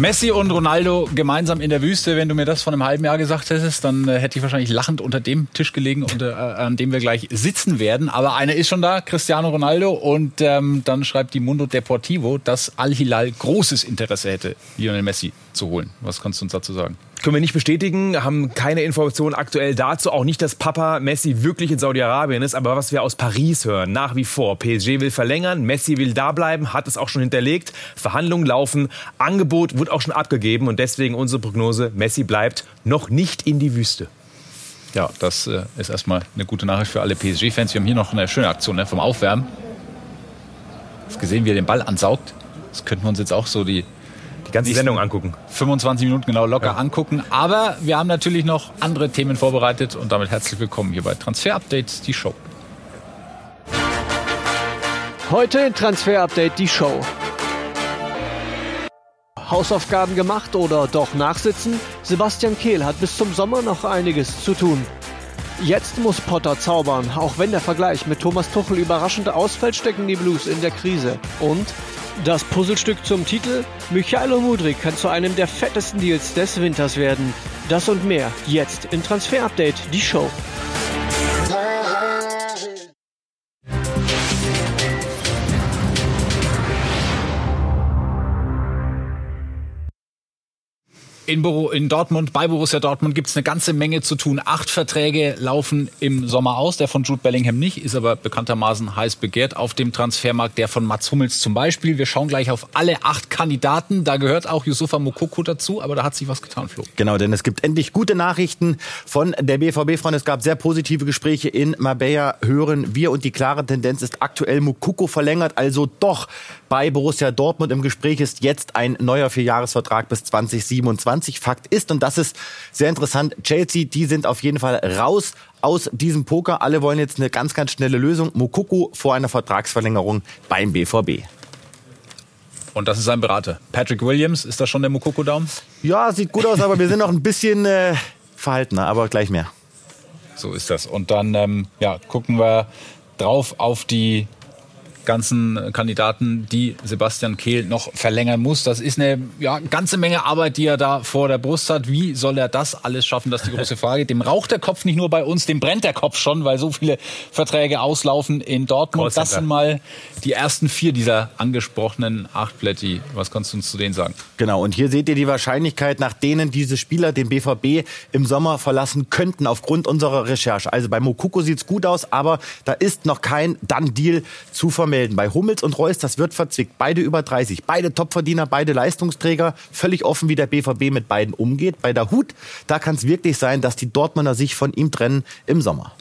Messi und Ronaldo gemeinsam in der Wüste. Wenn du mir das vor einem halben Jahr gesagt hättest, dann äh, hätte ich wahrscheinlich lachend unter dem Tisch gelegen, unter, äh, an dem wir gleich sitzen werden. Aber einer ist schon da, Cristiano Ronaldo. Und ähm, dann schreibt die Mundo Deportivo, dass Al-Hilal großes Interesse hätte, Lionel Messi zu holen. Was kannst du uns dazu sagen? Können wir nicht bestätigen, haben keine Informationen aktuell dazu. Auch nicht, dass Papa Messi wirklich in Saudi-Arabien ist, aber was wir aus Paris hören, nach wie vor. PSG will verlängern, Messi will da bleiben, hat es auch schon hinterlegt. Verhandlungen laufen, Angebot wird auch schon abgegeben und deswegen unsere Prognose, Messi bleibt noch nicht in die Wüste. Ja, das äh, ist erstmal eine gute Nachricht für alle PSG-Fans. Wir haben hier noch eine schöne Aktion ne, vom Aufwärmen. Hast gesehen, wie er den Ball ansaugt? Das könnten wir uns jetzt auch so die die ganze Sendung angucken. 25 Minuten genau locker ja. angucken. Aber wir haben natürlich noch andere Themen vorbereitet und damit herzlich willkommen hier bei Transfer Update, die Show. Heute in Transfer Update die Show. Hausaufgaben gemacht oder doch nachsitzen? Sebastian Kehl hat bis zum Sommer noch einiges zu tun. Jetzt muss Potter zaubern. Auch wenn der Vergleich mit Thomas Tuchel überraschend ausfällt, stecken die Blues in der Krise. Und das Puzzlestück zum Titel? Michailo Mudrik kann zu einem der fettesten Deals des Winters werden. Das und mehr jetzt in Transfer Update, die Show. In, in, Dortmund, bei Borussia Dortmund gibt es eine ganze Menge zu tun. Acht Verträge laufen im Sommer aus. Der von Jude Bellingham nicht, ist aber bekanntermaßen heiß begehrt auf dem Transfermarkt. Der von Mats Hummels zum Beispiel. Wir schauen gleich auf alle acht Kandidaten. Da gehört auch Yusufa Mokoko dazu, aber da hat sich was getan, Flo. Genau, denn es gibt endlich gute Nachrichten von der BVB, Freunde. Es gab sehr positive Gespräche in Marbella. Hören wir und die klare Tendenz ist aktuell Mokoko verlängert, also doch bei Borussia Dortmund im Gespräch ist jetzt ein neuer Vierjahresvertrag bis 2027. Fakt ist, und das ist sehr interessant, Chelsea, die sind auf jeden Fall raus aus diesem Poker. Alle wollen jetzt eine ganz, ganz schnelle Lösung. Mokoko vor einer Vertragsverlängerung beim BVB. Und das ist sein Berater. Patrick Williams, ist das schon der Mokoko-Daumen? Ja, sieht gut aus, aber wir sind noch ein bisschen äh, verhaltener, aber gleich mehr. So ist das. Und dann ähm, ja, gucken wir drauf auf die ganzen Kandidaten, die Sebastian Kehl noch verlängern muss. Das ist eine ja, ganze Menge Arbeit, die er da vor der Brust hat. Wie soll er das alles schaffen? Das ist die große Frage. Dem raucht der Kopf nicht nur bei uns, dem brennt der Kopf schon, weil so viele Verträge auslaufen in Dortmund. Das sind mal die ersten vier dieser angesprochenen acht Plätti. Was kannst du uns zu denen sagen? Genau, und hier seht ihr die Wahrscheinlichkeit, nach denen diese Spieler den BVB im Sommer verlassen könnten, aufgrund unserer Recherche. Also bei Mokuko sieht es gut aus, aber da ist noch kein Done-Deal zu vermelden melden. Bei Hummels und Reus, das wird verzwickt. Beide über 30, beide Topverdiener, beide Leistungsträger. Völlig offen, wie der BVB mit beiden umgeht. Bei der Hut, da kann es wirklich sein, dass die Dortmunder sich von ihm trennen im Sommer.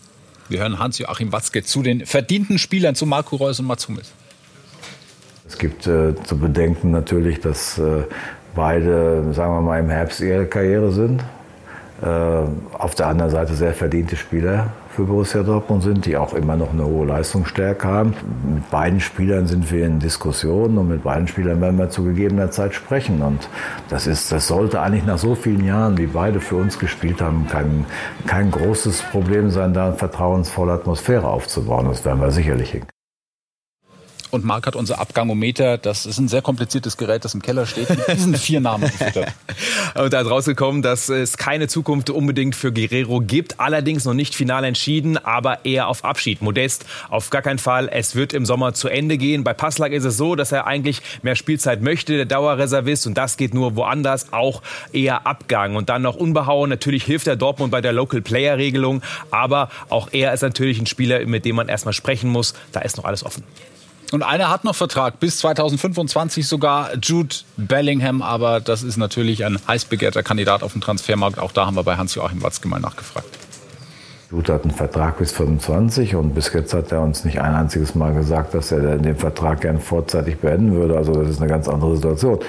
Wir hören Hans-Joachim Watzke zu den verdienten Spielern, zu Marco Reus und Mats Hummels. Es gibt äh, zu bedenken natürlich, dass äh, beide, sagen wir mal, im Herbst ihrer Karriere sind. Äh, auf der anderen Seite sehr verdiente Spieler für Borussia Dortmund sind, die auch immer noch eine hohe Leistungsstärke haben. Mit beiden Spielern sind wir in Diskussionen und mit beiden Spielern werden wir zu gegebener Zeit sprechen. Und das ist, das sollte eigentlich nach so vielen Jahren, wie beide für uns gespielt haben, kein, kein großes Problem sein, da eine vertrauensvolle Atmosphäre aufzubauen. Das werden wir sicherlich hinkriegen und Marc hat unser Abgangometer. Das ist ein sehr kompliziertes Gerät, das im Keller steht, mit diesen vier Namen gefüttert. und da ist rausgekommen, dass es keine Zukunft unbedingt für Guerrero gibt. Allerdings noch nicht final entschieden, aber eher auf Abschied. Modest auf gar keinen Fall. Es wird im Sommer zu Ende gehen. Bei Passlack ist es so, dass er eigentlich mehr Spielzeit möchte, der Dauerreservist. Und das geht nur woanders, auch eher Abgang. Und dann noch unbehauen. Natürlich hilft der Dortmund bei der Local Player Regelung. Aber auch er ist natürlich ein Spieler, mit dem man erstmal sprechen muss. Da ist noch alles offen. Und einer hat noch Vertrag bis 2025 sogar, Jude Bellingham. Aber das ist natürlich ein heiß begehrter Kandidat auf dem Transfermarkt. Auch da haben wir bei Hans-Joachim Watzke mal nachgefragt. Jude hat einen Vertrag bis 25 und bis jetzt hat er uns nicht ein einziges Mal gesagt, dass er den Vertrag gern vorzeitig beenden würde. Also das ist eine ganz andere Situation.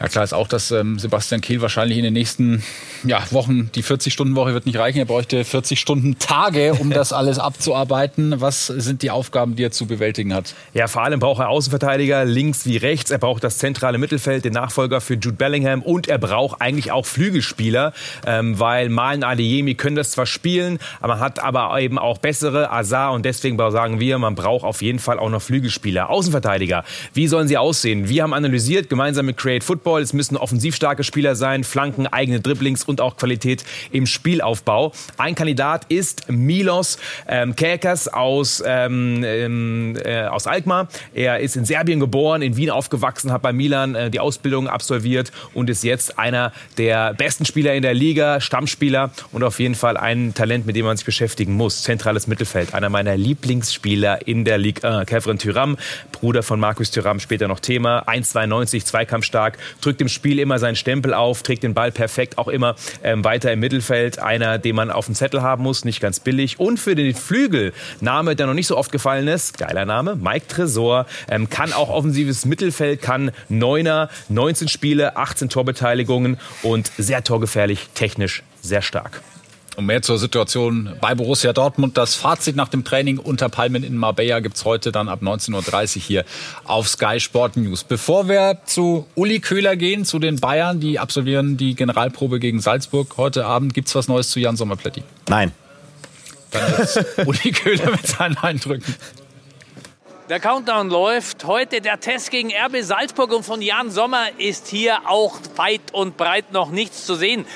Ja klar ist auch, dass ähm, Sebastian Kehl wahrscheinlich in den nächsten ja, Wochen, die 40-Stunden-Woche wird nicht reichen. Er bräuchte 40 Stunden Tage, um das alles abzuarbeiten. Was sind die Aufgaben, die er zu bewältigen hat? Ja, vor allem braucht er Außenverteidiger, links wie rechts. Er braucht das zentrale Mittelfeld, den Nachfolger für Jude Bellingham. Und er braucht eigentlich auch Flügelspieler, ähm, weil Malen Adeyemi können das zwar spielen, aber man hat aber eben auch bessere, Azar. Und deswegen sagen wir, man braucht auf jeden Fall auch noch Flügelspieler. Außenverteidiger, wie sollen sie aussehen? Wir haben analysiert, gemeinsam mit Create Football, es müssen offensiv starke Spieler sein, Flanken, eigene Dribblings und auch Qualität im Spielaufbau. Ein Kandidat ist Milos ähm, Kerkers aus, ähm, ähm, äh, aus Alkmaar. Er ist in Serbien geboren, in Wien aufgewachsen, hat bei Milan äh, die Ausbildung absolviert und ist jetzt einer der besten Spieler in der Liga, Stammspieler und auf jeden Fall ein Talent, mit dem man sich beschäftigen muss. Zentrales Mittelfeld, einer meiner Lieblingsspieler in der Liga. Äh, Kevin Thüram, Bruder von Markus Thüram, später noch Thema. 1,92, zweikampfstark, drückt im Spiel immer seinen Stempel auf, trägt den Ball perfekt, auch immer ähm, weiter im Mittelfeld. Einer, den man auf dem Zettel haben muss, nicht ganz billig. Und für den Flügel, Name, der noch nicht so oft gefallen ist, geiler Name, Mike Tresor, ähm, kann auch offensives Mittelfeld, kann Neuner, 19 Spiele, 18 Torbeteiligungen und sehr torgefährlich, technisch sehr stark. Und mehr zur Situation bei Borussia Dortmund. Das Fazit nach dem Training unter Palmen in Marbella gibt's heute dann ab 19.30 Uhr hier auf Sky Sport News. Bevor wir zu Uli Köhler gehen, zu den Bayern, die absolvieren die Generalprobe gegen Salzburg heute Abend. Gibt's was Neues zu Jan Sommerplätti? Nein. Dann jetzt Uli Köhler mit seinen Eindrücken. Der Countdown läuft. Heute der Test gegen RB Salzburg und von Jan Sommer ist hier auch weit und breit noch nichts zu sehen.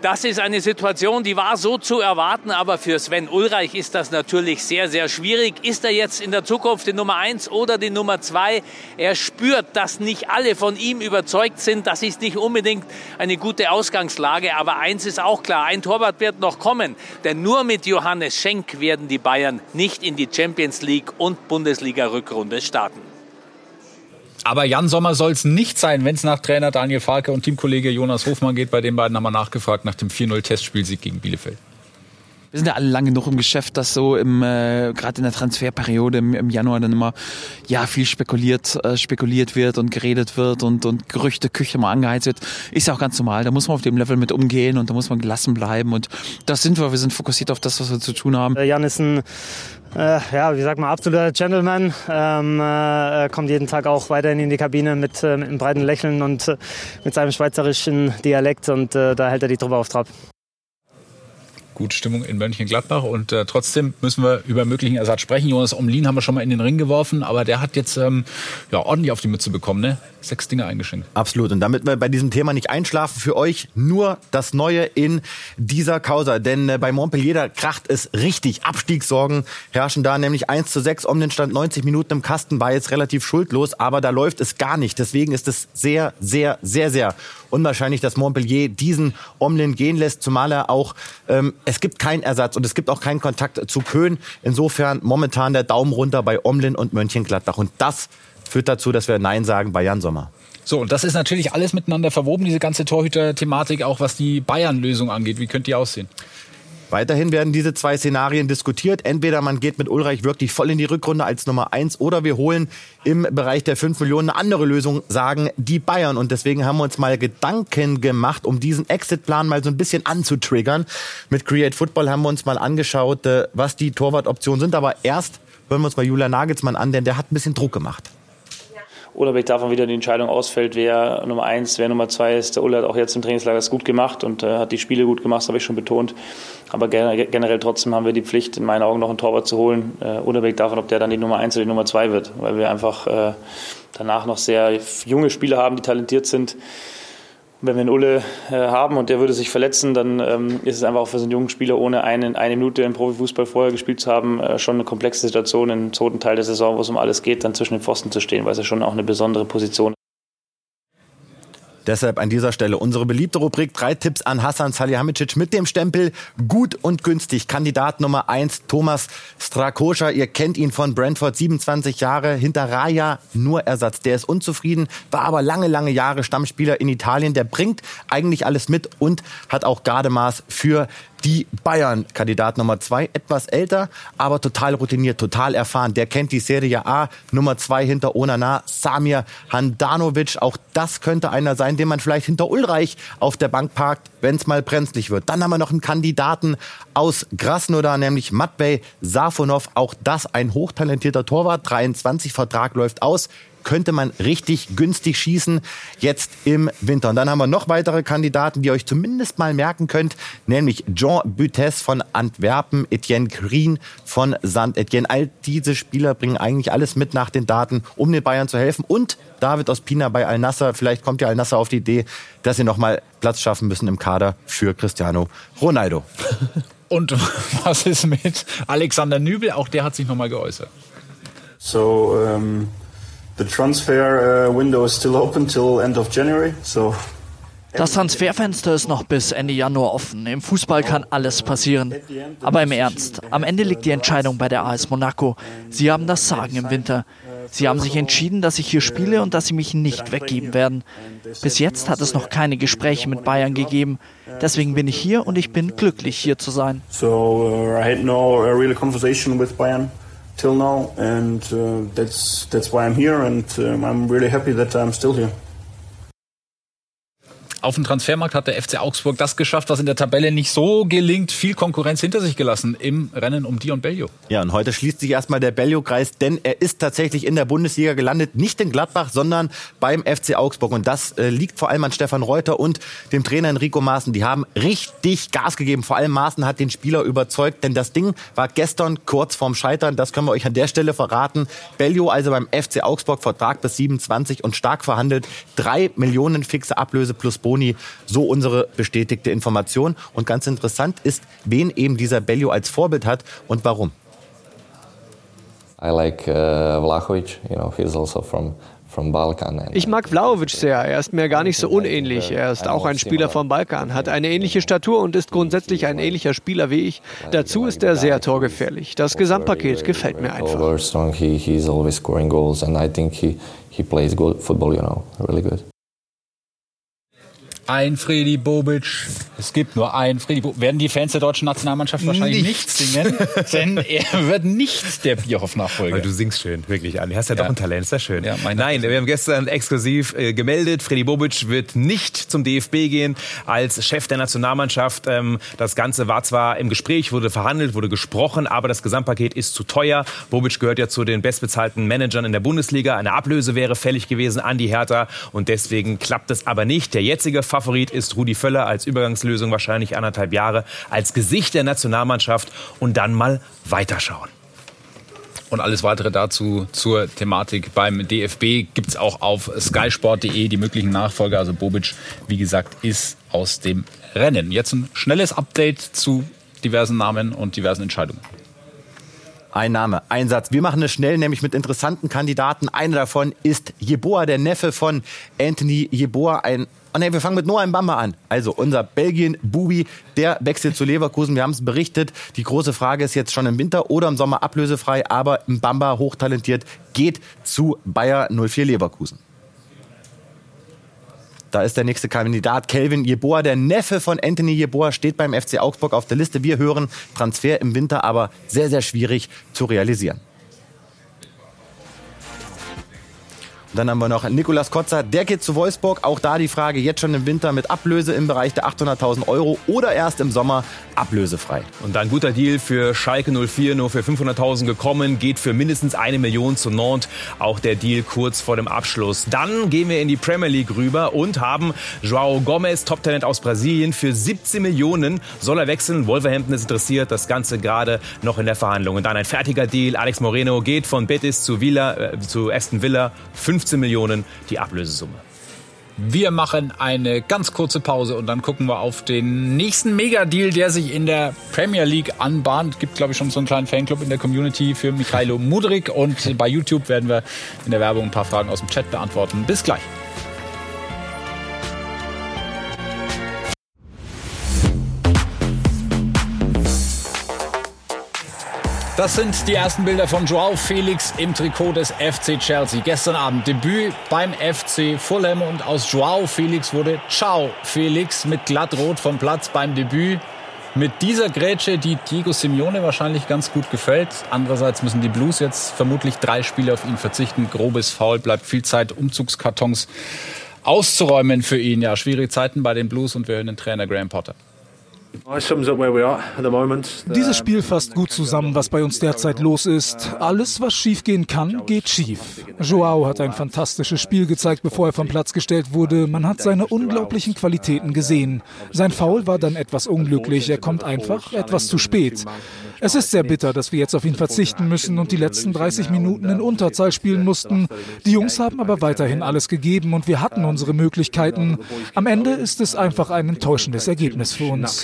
Das ist eine Situation, die war so zu erwarten, aber für Sven Ulreich ist das natürlich sehr, sehr schwierig. Ist er jetzt in der Zukunft die Nummer eins oder die Nummer zwei? Er spürt, dass nicht alle von ihm überzeugt sind. Das ist nicht unbedingt eine gute Ausgangslage, aber eins ist auch klar, ein Torwart wird noch kommen, denn nur mit Johannes Schenk werden die Bayern nicht in die Champions League und Bundesliga-Rückrunde starten. Aber Jan Sommer soll es nicht sein, wenn es nach Trainer Daniel Farke und Teamkollege Jonas Hofmann geht. Bei den beiden haben wir nachgefragt nach dem 4-0-Testspielsieg gegen Bielefeld. Wir sind ja alle lange genug im Geschäft, dass so im äh, gerade in der Transferperiode im, im, Januar dann immer ja viel spekuliert äh, spekuliert wird und geredet wird und und Gerüchte Küche mal angeheizt wird, ist ja auch ganz normal. Da muss man auf dem Level mit umgehen und da muss man gelassen bleiben und das sind wir. Wir sind fokussiert auf das, was wir zu tun haben. Äh, Jan ist ein äh, ja, wie sagt man, absoluter Gentleman. Ähm, äh, kommt jeden Tag auch weiterhin in die Kabine mit, äh, mit einem breiten Lächeln und äh, mit seinem schweizerischen Dialekt und äh, da hält er die Truppe auf Trab gut Stimmung in Mönchengladbach. Und äh, trotzdem müssen wir über möglichen Ersatz sprechen. Jonas Omlin haben wir schon mal in den Ring geworfen, aber der hat jetzt ähm, ja, ordentlich auf die Mütze bekommen. Ne? Sechs Dinge eingeschenkt. Absolut. Und damit wir bei diesem Thema nicht einschlafen, für euch nur das Neue in dieser Causa. Denn äh, bei Montpellier, kracht es richtig. Abstiegssorgen herrschen da, nämlich 1 zu 6. Omlin stand 90 Minuten im Kasten, war jetzt relativ schuldlos, aber da läuft es gar nicht. Deswegen ist es sehr, sehr, sehr, sehr unwahrscheinlich, dass Montpellier diesen Omlin gehen lässt, zumal er auch, ähm, es gibt keinen Ersatz und es gibt auch keinen Kontakt zu Köhn. Insofern momentan der Daumen runter bei Omlin und Mönchengladbach. Und das führt dazu, dass wir Nein sagen bei Jan Sommer. So, und das ist natürlich alles miteinander verwoben, diese ganze Torhüter-Thematik, auch was die Bayern-Lösung angeht. Wie könnte die aussehen? Weiterhin werden diese zwei Szenarien diskutiert. Entweder man geht mit Ulreich wirklich voll in die Rückrunde als Nummer eins oder wir holen im Bereich der 5 Millionen eine andere Lösung, sagen die Bayern. Und deswegen haben wir uns mal Gedanken gemacht, um diesen Exit-Plan mal so ein bisschen anzutriggern. Mit Create Football haben wir uns mal angeschaut, äh, was die Torwartoptionen sind. Aber erst hören wir uns mal Julia Nagelsmann an, denn der hat ein bisschen Druck gemacht unabhängig davon wieder die Entscheidung ausfällt, wer Nummer eins, wer Nummer zwei ist. Der Ulle hat auch jetzt im Trainingslager das gut gemacht und äh, hat die Spiele gut gemacht, das habe ich schon betont. Aber generell trotzdem haben wir die Pflicht, in meinen Augen noch einen Torwart zu holen, äh, unabhängig davon, ob der dann die Nummer eins oder die Nummer zwei wird, weil wir einfach äh, danach noch sehr junge Spieler haben, die talentiert sind wenn wir einen Ulle äh, haben und der würde sich verletzen, dann ähm, ist es einfach auch für so einen jungen Spieler, ohne eine, eine Minute im Profifußball vorher gespielt zu haben, äh, schon eine komplexe Situation im zweiten Teil der Saison, wo es um alles geht, dann zwischen den Pfosten zu stehen, weil es ja schon auch eine besondere Position ist. Deshalb an dieser Stelle unsere beliebte Rubrik drei Tipps an Hassan Salihamidzic mit dem Stempel gut und günstig. Kandidat Nummer eins Thomas Strakoscha. Ihr kennt ihn von Brentford, 27 Jahre, hinter Raya nur Ersatz. Der ist unzufrieden, war aber lange, lange Jahre Stammspieler in Italien. Der bringt eigentlich alles mit und hat auch Gardemaß für die Bayern. Kandidat Nummer zwei, etwas älter, aber total routiniert, total erfahren. Der kennt die Serie A. Nummer zwei hinter Onana, Samir Handanovic. Auch das könnte einer sein, den man vielleicht hinter Ulreich auf der Bank parkt. Wenn es mal brenzlig wird. Dann haben wir noch einen Kandidaten aus Krasnodar, nämlich Matvey Safonov. Auch das ein hochtalentierter Torwart. 23 Vertrag läuft aus könnte man richtig günstig schießen jetzt im Winter. Und dann haben wir noch weitere Kandidaten, die ihr euch zumindest mal merken könnt, nämlich Jean Butes von Antwerpen, Etienne Green von St. Etienne. All diese Spieler bringen eigentlich alles mit nach den Daten, um den Bayern zu helfen. Und David Ospina bei Al-Nasser. Vielleicht kommt ja Al-Nasser auf die Idee, dass sie nochmal Platz schaffen müssen im Kader für Cristiano Ronaldo. Und was ist mit Alexander Nübel? Auch der hat sich nochmal geäußert. So, um The transfer uh, window is still open till end of January, so das Transferfenster ist noch bis Ende Januar offen. Im Fußball kann alles passieren. Aber im Ernst, am Ende liegt die Entscheidung bei der AS Monaco. Sie haben das Sagen im Winter. Sie haben sich entschieden, dass ich hier spiele und dass sie mich nicht weggeben werden. Bis jetzt hat es noch keine Gespräche mit Bayern gegeben. Deswegen bin ich hier und ich bin glücklich, hier zu sein. So uh, I had no uh, real conversation with Bayern till now, and uh, that's that's why I'm here, and um, I'm really happy that I'm still here. Auf dem Transfermarkt hat der FC Augsburg das geschafft, was in der Tabelle nicht so gelingt. Viel Konkurrenz hinter sich gelassen im Rennen um Dion Bellio. Ja, und heute schließt sich erstmal der Bellio-Kreis, denn er ist tatsächlich in der Bundesliga gelandet. Nicht in Gladbach, sondern beim FC Augsburg. Und das äh, liegt vor allem an Stefan Reuter und dem Trainer Enrico Maaßen. Die haben richtig Gas gegeben. Vor allem Maaßen hat den Spieler überzeugt, denn das Ding war gestern kurz vorm Scheitern. Das können wir euch an der Stelle verraten. Bellio also beim FC Augsburg Vertrag bis 27 und stark verhandelt. Drei Millionen fixe Ablöse plus Bonus. Boni. So unsere bestätigte Information. Und ganz interessant ist, wen eben dieser Bellio als Vorbild hat und warum. I like uh, Vlahovic, you know, he's also from ich mag Vlaovic sehr. Er ist mir gar nicht so unähnlich. Er ist auch ein Spieler vom Balkan, hat eine ähnliche Statur und ist grundsätzlich ein ähnlicher Spieler wie ich. Dazu ist er sehr torgefährlich. Das Gesamtpaket gefällt mir einfach. He plays good football, you know, really good ein Fredi Bobic. Es gibt nur einen Fredi Bobic. Werden die Fans der deutschen Nationalmannschaft wahrscheinlich nicht, nicht singen, denn er wird nicht der Bierhoff-Nachfolger. Du singst schön, wirklich an. Du hast ja, ja. doch ein Talent, ist das schön. Ja, Nein, wir haben gestern exklusiv äh, gemeldet, Fredi Bobic wird nicht zum DFB gehen als Chef der Nationalmannschaft. Ähm, das Ganze war zwar im Gespräch, wurde verhandelt, wurde gesprochen, aber das Gesamtpaket ist zu teuer. Bobic gehört ja zu den bestbezahlten Managern in der Bundesliga. Eine Ablöse wäre fällig gewesen an die Hertha und deswegen klappt es aber nicht. Der jetzige Fall Favorit ist Rudi Völler als Übergangslösung wahrscheinlich anderthalb Jahre als Gesicht der Nationalmannschaft und dann mal weiterschauen. Und alles weitere dazu zur Thematik beim DFB gibt es auch auf skysport.de, die möglichen Nachfolger. Also Bobic, wie gesagt, ist aus dem Rennen. Jetzt ein schnelles Update zu diversen Namen und diversen Entscheidungen. Ein Name, ein Satz. Wir machen es schnell, nämlich mit interessanten Kandidaten. Einer davon ist Jeboa, der Neffe von Anthony Jeboa, ein Oh nee, wir fangen mit Noah Mbamba an. Also unser Belgien-Bubi, der wechselt zu Leverkusen. Wir haben es berichtet. Die große Frage ist jetzt schon im Winter oder im Sommer ablösefrei. Aber Mbamba, hochtalentiert, geht zu Bayer 04 Leverkusen. Da ist der nächste Kandidat, Kelvin Jeboa, der Neffe von Anthony Jeboa, steht beim FC Augsburg auf der Liste. Wir hören Transfer im Winter, aber sehr, sehr schwierig zu realisieren. Dann haben wir noch Nikolas Kotzer, der geht zu Wolfsburg. Auch da die Frage, jetzt schon im Winter mit Ablöse im Bereich der 800.000 Euro oder erst im Sommer ablösefrei. Und dann guter Deal für Schalke 04, nur für 500.000 gekommen, geht für mindestens eine Million zu Nantes. Auch der Deal kurz vor dem Abschluss. Dann gehen wir in die Premier League rüber und haben Joao Gomez, Top-Talent aus Brasilien, für 17 Millionen soll er wechseln. Wolverhampton ist interessiert, das Ganze gerade noch in der Verhandlung. Und dann ein fertiger Deal. Alex Moreno geht von Betis zu, Villa, äh, zu Aston Villa. 15 Millionen die Ablösesumme. Wir machen eine ganz kurze Pause und dann gucken wir auf den nächsten Megadeal, der sich in der Premier League anbahnt. Es gibt, glaube ich, schon so einen kleinen Fanclub in der Community für Mikhailo Mudrik. Und bei YouTube werden wir in der Werbung ein paar Fragen aus dem Chat beantworten. Bis gleich. Das sind die ersten Bilder von Joao Felix im Trikot des FC Chelsea. Gestern Abend Debüt beim FC Fulham und aus Joao Felix wurde Ciao Felix mit glattrot vom Platz beim Debüt. Mit dieser Grätsche, die Diego Simeone wahrscheinlich ganz gut gefällt. Andererseits müssen die Blues jetzt vermutlich drei Spiele auf ihn verzichten. Grobes Foul, bleibt viel Zeit, Umzugskartons auszuräumen für ihn. Ja, schwierige Zeiten bei den Blues und wir hören den Trainer Graham Potter. Dieses Spiel fasst gut zusammen, was bei uns derzeit los ist. Alles, was schiefgehen kann, geht schief. Joao hat ein fantastisches Spiel gezeigt, bevor er vom Platz gestellt wurde. Man hat seine unglaublichen Qualitäten gesehen. Sein Foul war dann etwas unglücklich. Er kommt einfach etwas zu spät. Es ist sehr bitter, dass wir jetzt auf ihn verzichten müssen und die letzten 30 Minuten in Unterzahl spielen mussten. Die Jungs haben aber weiterhin alles gegeben und wir hatten unsere Möglichkeiten. Am Ende ist es einfach ein enttäuschendes Ergebnis für uns.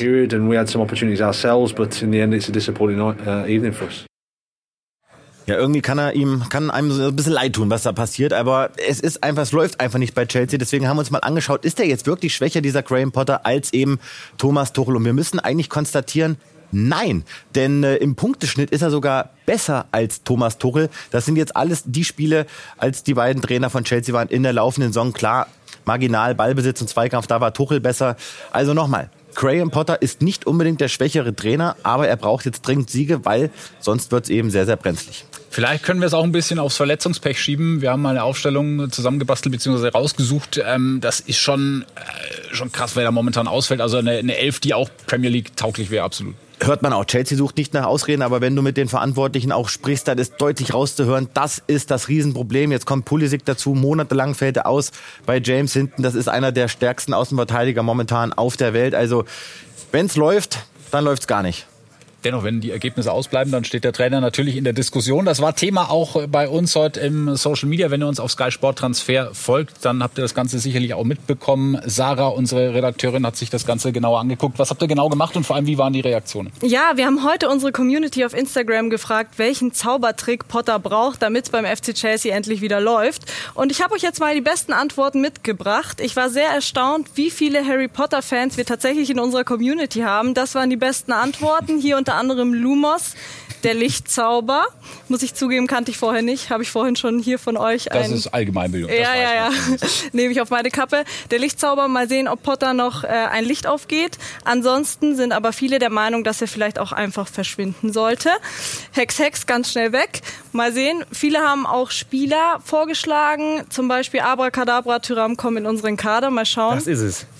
Ja, irgendwie kann er ihm, kann einem so ein bisschen leid tun, was da passiert, aber es ist einfach, es läuft einfach nicht bei Chelsea. Deswegen haben wir uns mal angeschaut, ist er jetzt wirklich schwächer, dieser Graham Potter, als eben Thomas Tuchel? Und wir müssen eigentlich konstatieren, Nein, denn äh, im Punkteschnitt ist er sogar besser als Thomas Tuchel. Das sind jetzt alles die Spiele, als die beiden Trainer von Chelsea waren in der laufenden Saison. Klar, marginal Ballbesitz und Zweikampf, da war Tuchel besser. Also nochmal, Graham Potter ist nicht unbedingt der schwächere Trainer, aber er braucht jetzt dringend Siege, weil sonst wird es eben sehr, sehr brenzlig. Vielleicht können wir es auch ein bisschen aufs Verletzungspech schieben. Wir haben mal eine Aufstellung zusammengebastelt bzw. rausgesucht. Ähm, das ist schon, äh, schon krass, wer da momentan ausfällt. Also eine, eine Elf, die auch Premier League tauglich wäre, absolut hört man auch. Chelsea sucht nicht nach Ausreden, aber wenn du mit den Verantwortlichen auch sprichst, dann ist deutlich rauszuhören, das ist das Riesenproblem. Jetzt kommt Pulisic dazu, monatelang fällt er aus bei James hinten. Das ist einer der stärksten Außenverteidiger momentan auf der Welt. Also wenn es läuft, dann läuft es gar nicht. Dennoch, wenn die Ergebnisse ausbleiben, dann steht der Trainer natürlich in der Diskussion. Das war Thema auch bei uns heute im Social Media. Wenn ihr uns auf Sky Sport Transfer folgt, dann habt ihr das Ganze sicherlich auch mitbekommen. Sarah, unsere Redakteurin, hat sich das Ganze genauer angeguckt. Was habt ihr genau gemacht und vor allem, wie waren die Reaktionen? Ja, wir haben heute unsere Community auf Instagram gefragt, welchen Zaubertrick Potter braucht, damit es beim FC Chelsea endlich wieder läuft. Und ich habe euch jetzt mal die besten Antworten mitgebracht. Ich war sehr erstaunt, wie viele Harry Potter Fans wir tatsächlich in unserer Community haben. Das waren die besten Antworten. Hier unter anderem Lumos, der Lichtzauber. Muss ich zugeben, kannte ich vorher nicht. Habe ich vorhin schon hier von euch. Das ist Allgemeinbildung. Ja, ja, ja. Nehme ich auf meine Kappe. Der Lichtzauber, mal sehen, ob Potter noch äh, ein Licht aufgeht. Ansonsten sind aber viele der Meinung, dass er vielleicht auch einfach verschwinden sollte. Hex, Hex, ganz schnell weg. Mal sehen. Viele haben auch Spieler vorgeschlagen. Zum Beispiel Abracadabra, Tyram kommen in unseren Kader. Mal schauen,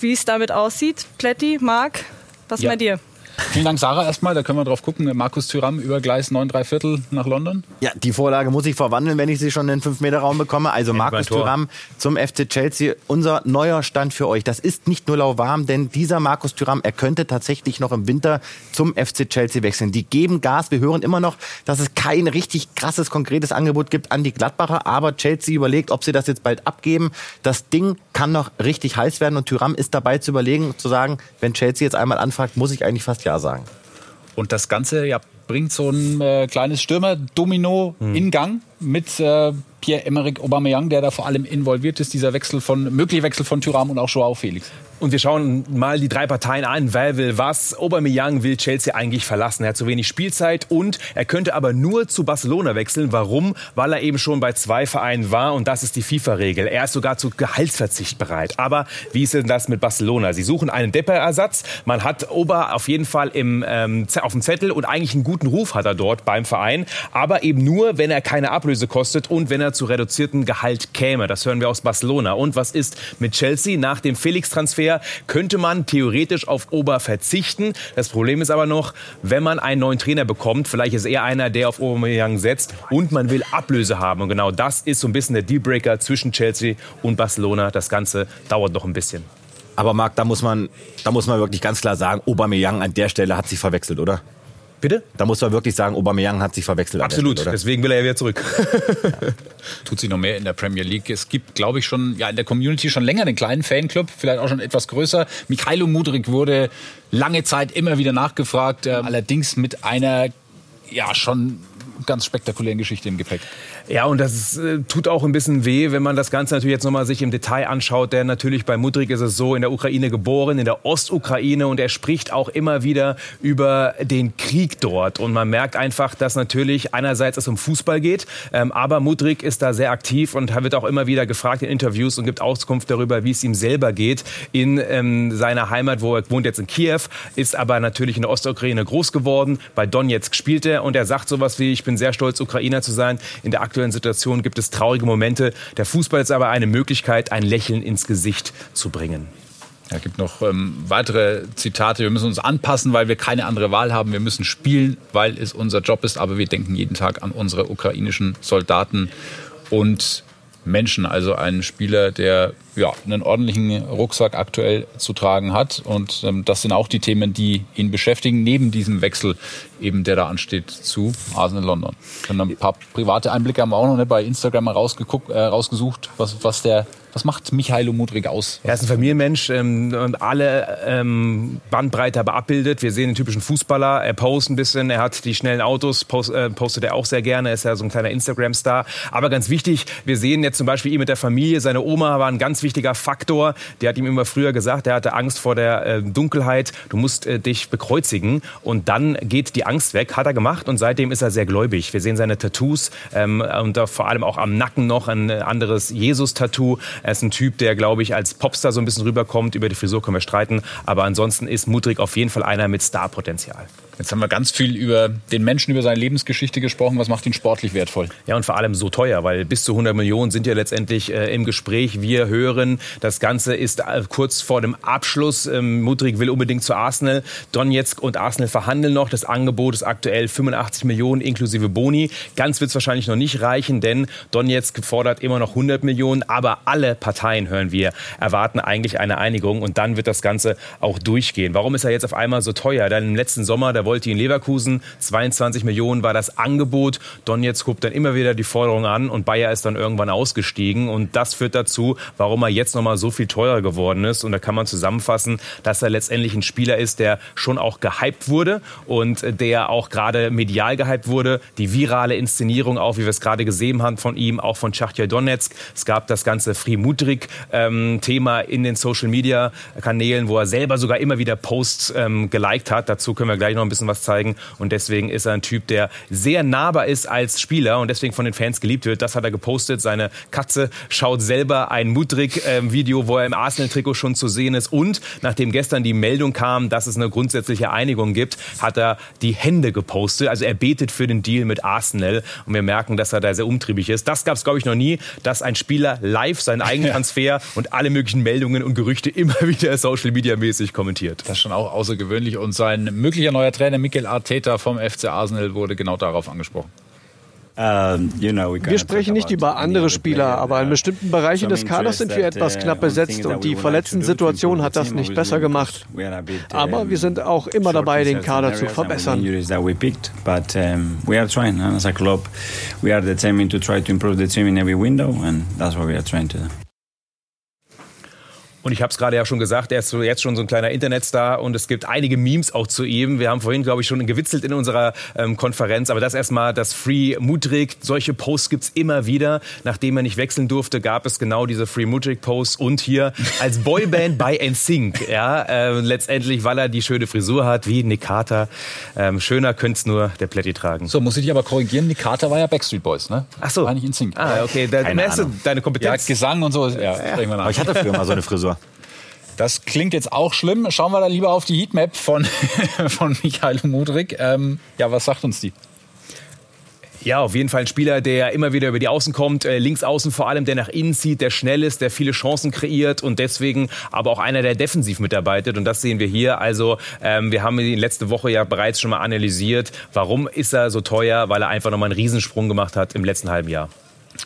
wie es damit aussieht. Pletti, Marc, was ja. bei dir? Vielen Dank, Sarah, erstmal. Da können wir drauf gucken. Markus Thüram über Gleis 9 3 Viertel nach London. Ja, die Vorlage muss ich verwandeln, wenn ich sie schon in den 5-Meter-Raum bekomme. Also End Markus Thüram zum FC Chelsea. Unser neuer Stand für euch. Das ist nicht nur lauwarm, denn dieser Markus Thüram, er könnte tatsächlich noch im Winter zum FC Chelsea wechseln. Die geben Gas. Wir hören immer noch, dass es kein richtig krasses, konkretes Angebot gibt an die Gladbacher. Aber Chelsea überlegt, ob sie das jetzt bald abgeben. Das Ding kann noch richtig heiß werden und Thüram ist dabei zu überlegen, zu sagen, wenn Chelsea jetzt einmal anfragt, muss ich eigentlich fast Ja sagen. Und das Ganze ja, bringt so ein äh, kleines Stürmer-Domino mhm. in Gang mit äh, Pierre-Emerick Aubameyang, der da vor allem involviert ist, dieser Wechsel von, mögliche Wechsel von Thuram und auch Joao Felix. Und wir schauen mal die drei Parteien an. Wer will was? Aubameyang will Chelsea eigentlich verlassen. Er hat zu wenig Spielzeit und er könnte aber nur zu Barcelona wechseln. Warum? Weil er eben schon bei zwei Vereinen war und das ist die FIFA-Regel. Er ist sogar zu Gehaltsverzicht bereit. Aber wie ist denn das mit Barcelona? Sie suchen einen Depper-Ersatz. Man hat Ober auf jeden Fall im, ähm, auf dem Zettel und eigentlich einen guten Ruf hat er dort beim Verein. Aber eben nur, wenn er keine Ablöse kostet und wenn er zu reduziertem Gehalt käme. Das hören wir aus Barcelona. Und was ist mit Chelsea? Nach dem Felix-Transfer könnte man theoretisch auf Ober verzichten. Das Problem ist aber noch, wenn man einen neuen Trainer bekommt, vielleicht ist er einer, der auf Aubameyang setzt und man will Ablöse haben. Und genau das ist so ein bisschen der Dealbreaker zwischen Chelsea und Barcelona. Das Ganze dauert noch ein bisschen. Aber Marc, da muss man, da muss man wirklich ganz klar sagen, Aubameyang an der Stelle hat sich verwechselt, oder? Bitte? Da muss man wirklich sagen, Aubameyang hat sich verwechselt. Absolut, Stelle, deswegen will er ja wieder zurück. ja. Tut sich noch mehr in der Premier League. Es gibt, glaube ich, schon ja in der Community schon länger einen kleinen Fanclub, vielleicht auch schon etwas größer. Mikhailo Mudrik wurde lange Zeit immer wieder nachgefragt, äh, allerdings mit einer ja schon ganz spektakulären Geschichte im Gepäck. Ja, und das äh, tut auch ein bisschen weh, wenn man das Ganze natürlich jetzt nochmal sich im Detail anschaut. Denn natürlich bei Mudrik ist es so, in der Ukraine geboren, in der Ostukraine und er spricht auch immer wieder über den Krieg dort. Und man merkt einfach, dass natürlich einerseits es um Fußball geht, ähm, aber Mudrik ist da sehr aktiv und wird auch immer wieder gefragt in Interviews und gibt Auskunft darüber, wie es ihm selber geht in ähm, seiner Heimat, wo er wohnt jetzt in Kiew, ist aber natürlich in der Ostukraine groß geworden. Bei Donetsk spielt er und er sagt sowas wie, ich Ich bin sehr stolz, Ukrainer zu sein. In der aktuellen Situation gibt es traurige Momente. Der Fußball ist aber eine Möglichkeit, ein Lächeln ins Gesicht zu bringen. Es gibt noch ähm, weitere Zitate. Wir müssen uns anpassen, weil wir keine andere Wahl haben. Wir müssen spielen, weil es unser Job ist. Aber wir denken jeden Tag an unsere ukrainischen Soldaten und Menschen. Also ein Spieler, der ja, einen ordentlichen Rucksack aktuell zu tragen hat. Und ähm, das sind auch die Themen, die ihn beschäftigen, neben diesem Wechsel, eben der da ansteht zu Arsenal London. Und ein paar private Einblicke haben wir auch noch nicht bei Instagram rausgeguckt, äh, rausgesucht, was, was der was macht Michailo Mudrik aus? Er ist ein Familienmensch, ähm, alle ähm, Bandbreite aber abbildet. Wir sehen den typischen Fußballer. Er postet ein bisschen, er hat die schnellen Autos, post, äh, postet er auch sehr gerne. Er ist ja so ein kleiner Instagram-Star. Aber ganz wichtig, wir sehen jetzt zum Beispiel ihn mit der Familie. Seine Oma war ein ganz wichtiger Faktor. Der hat ihm immer früher gesagt, er hatte Angst vor der äh, Dunkelheit. Du musst äh, dich bekreuzigen. Und dann geht die Angst weg. Hat er gemacht und seitdem ist er sehr gläubig. Wir sehen seine Tattoos ähm, und vor allem auch am Nacken noch ein anderes Jesus-Tattoo. Er ist ein Typ, der, glaube ich, als Popstar so ein bisschen rüberkommt. Über die Frisur können wir streiten. Aber ansonsten ist Mudrik auf jeden Fall einer mit Starpotenzial. Jetzt haben wir ganz viel über den Menschen, über seine Lebensgeschichte gesprochen. Was macht ihn sportlich wertvoll? Ja, und vor allem so teuer, weil bis zu 100 Millionen sind ja letztendlich äh, im Gespräch. Wir hören, das Ganze ist äh, kurz vor dem Abschluss. Ähm, Mudrik will unbedingt zu Arsenal. Donetsk und Arsenal verhandeln noch. Das Angebot ist aktuell 85 Millionen inklusive Boni. Ganz wird es wahrscheinlich noch nicht reichen, denn Donetsk fordert immer noch 100 Millionen. Aber alle Parteien, hören wir, erwarten eigentlich eine Einigung. Und dann wird das Ganze auch durchgehen. Warum ist er jetzt auf einmal so teuer? Denn im letzten Sommer, da wollte ihn Leverkusen. 22 Millionen war das Angebot. Donetsk hob dann immer wieder die Forderung an und Bayer ist dann irgendwann ausgestiegen. Und das führt dazu, warum er jetzt nochmal so viel teurer geworden ist. Und da kann man zusammenfassen, dass er letztendlich ein Spieler ist, der schon auch gehypt wurde und der auch gerade medial gehypt wurde. Die virale Inszenierung auch, wie wir es gerade gesehen haben von ihm, auch von Schachtja Donetsk. Es gab das ganze Frimudrik-Thema ähm, in den Social-Media-Kanälen, wo er selber sogar immer wieder Posts ähm, geliked hat. Dazu können wir gleich noch ein bisschen was zeigen. Und deswegen ist er ein Typ, der sehr nahbar ist als Spieler und deswegen von den Fans geliebt wird. Das hat er gepostet. Seine Katze schaut selber ein Mudrik-Video, wo er im Arsenal-Trikot schon zu sehen ist. Und nachdem gestern die Meldung kam, dass es eine grundsätzliche Einigung gibt, hat er die Hände gepostet. Also er betet für den Deal mit Arsenal. Und wir merken, dass er da sehr umtriebig ist. Das gab es, glaube ich, noch nie, dass ein Spieler live seinen eigenen Transfer und alle möglichen Meldungen und Gerüchte immer wieder Social-Media-mäßig kommentiert. Das ist schon auch außergewöhnlich. Und sein möglicher neuer Trainer Mikel Arteta vom FC Arsenal wurde genau darauf angesprochen. Wir sprechen nicht über andere Spieler, aber in bestimmten Bereichen des Kaders sind wir etwas knapp besetzt und die Verletzten-Situation hat das nicht besser gemacht. Aber wir sind auch immer dabei, den Kader zu verbessern. Und ich habe es gerade ja schon gesagt, er ist so jetzt schon so ein kleiner Internetstar und es gibt einige Memes auch zu ihm. Wir haben vorhin, glaube ich, schon gewitzelt in unserer ähm, Konferenz. Aber das erstmal, das Free Mudrik, solche Posts gibt's immer wieder. Nachdem er nicht wechseln durfte, gab es genau diese Free Mudrik Posts und hier als Boyband bei NSYNC. Ja, äh, letztendlich, weil er die schöne Frisur hat, wie Nick Carter. Ähm, schöner könnte es nur der Plätti tragen. So, muss ich dich aber korrigieren, Nick Carter war ja Backstreet Boys, ne? Ach so. War nicht NSYNC. Ah, okay. Da, merkst du deine Kompetenz. Ja, Gesang und so. Ja, ja. Aber ich hatte früher mal so eine Frisur. Das klingt jetzt auch schlimm. Schauen wir da lieber auf die Heatmap von, von Michael Mudrik. Ähm, ja, was sagt uns die? Ja, auf jeden Fall ein Spieler, der immer wieder über die Außen kommt, äh, links außen vor allem, der nach innen zieht, der schnell ist, der viele Chancen kreiert und deswegen aber auch einer, der defensiv mitarbeitet. Und das sehen wir hier. Also ähm, wir haben ihn letzte Woche ja bereits schon mal analysiert. Warum ist er so teuer? Weil er einfach nochmal einen Riesensprung gemacht hat im letzten halben Jahr.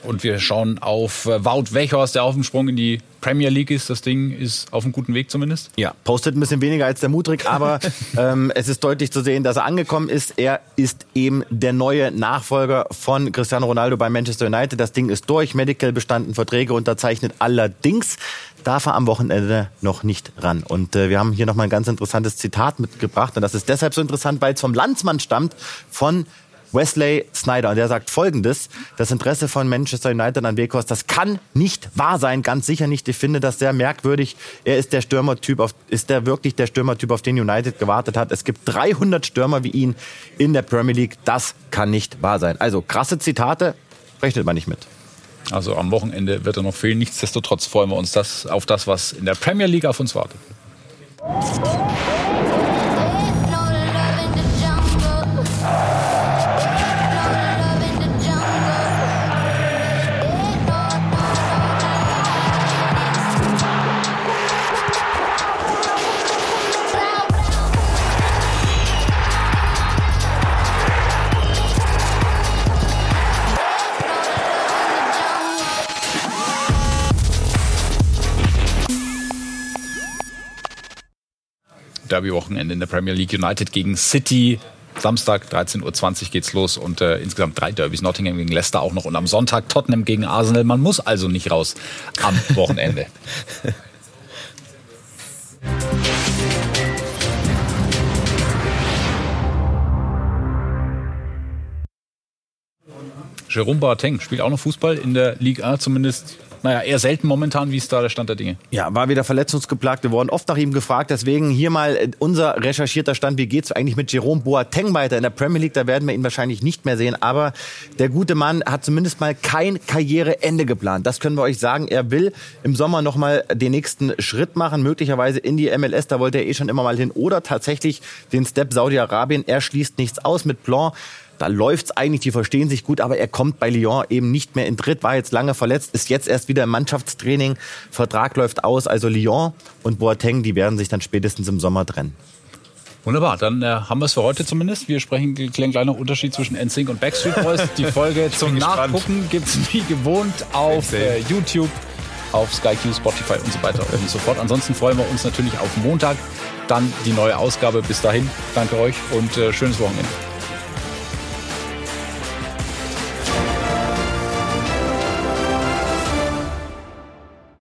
Und wir schauen auf äh, Wout Weghorst, der auf dem Sprung in die Premier League ist. Das Ding ist auf einem guten Weg zumindest. Ja, postet ein bisschen weniger als der Mutrik, aber ähm, es ist deutlich zu sehen, dass er angekommen ist. Er ist eben der neue Nachfolger von Cristiano Ronaldo bei Manchester United. Das Ding ist durch, Medical bestanden, Verträge unterzeichnet. Allerdings darf er am Wochenende noch nicht ran. Und äh, wir haben hier nochmal ein ganz interessantes Zitat mitgebracht. Und das ist deshalb so interessant, weil es vom Landsmann stammt, von Wesley Snyder. Und der sagt Folgendes. Das Interesse von Manchester United an Weghorst, das kann nicht wahr sein. Ganz sicher nicht. Ich finde das sehr merkwürdig. Er ist der Stürmertyp, auf, ist der wirklich der Stürmertyp, auf den United gewartet hat. Es gibt 300 Stürmer wie ihn in der Premier League. Das kann nicht wahr sein. Also krasse Zitate, rechnet man nicht mit. Also am Wochenende wird er noch fehlen. Nichtsdestotrotz freuen wir uns das, auf das, was in der Premier League auf uns wartet. Derby-Wochenende in der Premier League. United gegen City. Samstag 13.20 Uhr geht's los und äh, insgesamt drei Derbys. Nottingham gegen Leicester auch noch und am Sonntag Tottenham gegen Arsenal. Man muss also nicht raus am Wochenende. Jerome Boateng spielt auch noch Fußball in der Liga A, zumindest naja, eher selten momentan. Wie ist da der Stand der Dinge? Ja, war wieder verletzungsgeplagt. Wir wurden oft nach ihm gefragt. Deswegen hier mal äh, unser recherchierter Stand. Wie geht's eigentlich mit Jerome Boateng weiter in der Premier League? Da werden wir ihn wahrscheinlich nicht mehr sehen. Aber der gute Mann hat zumindest mal kein Karriereende geplant. Das können wir euch sagen. Er will im Sommer noch mal den nächsten Schritt machen. Möglicherweise in die MLS. Da wollte er eh schon immer mal hin. Oder tatsächlich den Step Saudi-Arabien. Er schließt nichts aus mit Blanc. Da läuft's eigentlich, die verstehen sich gut, aber er kommt bei Lyon eben nicht mehr in Dritt, war jetzt lange verletzt, ist jetzt erst wieder im Mannschaftstraining, Vertrag läuft aus, also Lyon und Boateng, die werden sich dann spätestens im Sommer trennen. Wunderbar, dann äh, haben wir es für heute zumindest. Wir sprechen klären gleich noch Unterschied zwischen NSYNC und Backstreet Boys. Die Folge zum Nachgucken gibt's wie gewohnt auf äh, YouTube, auf Sky Q, Spotify und so weiter und so fort. Ansonsten freuen wir uns natürlich auf Montag, dann die neue Ausgabe. Bis dahin, danke euch und äh, schönes Wochenende.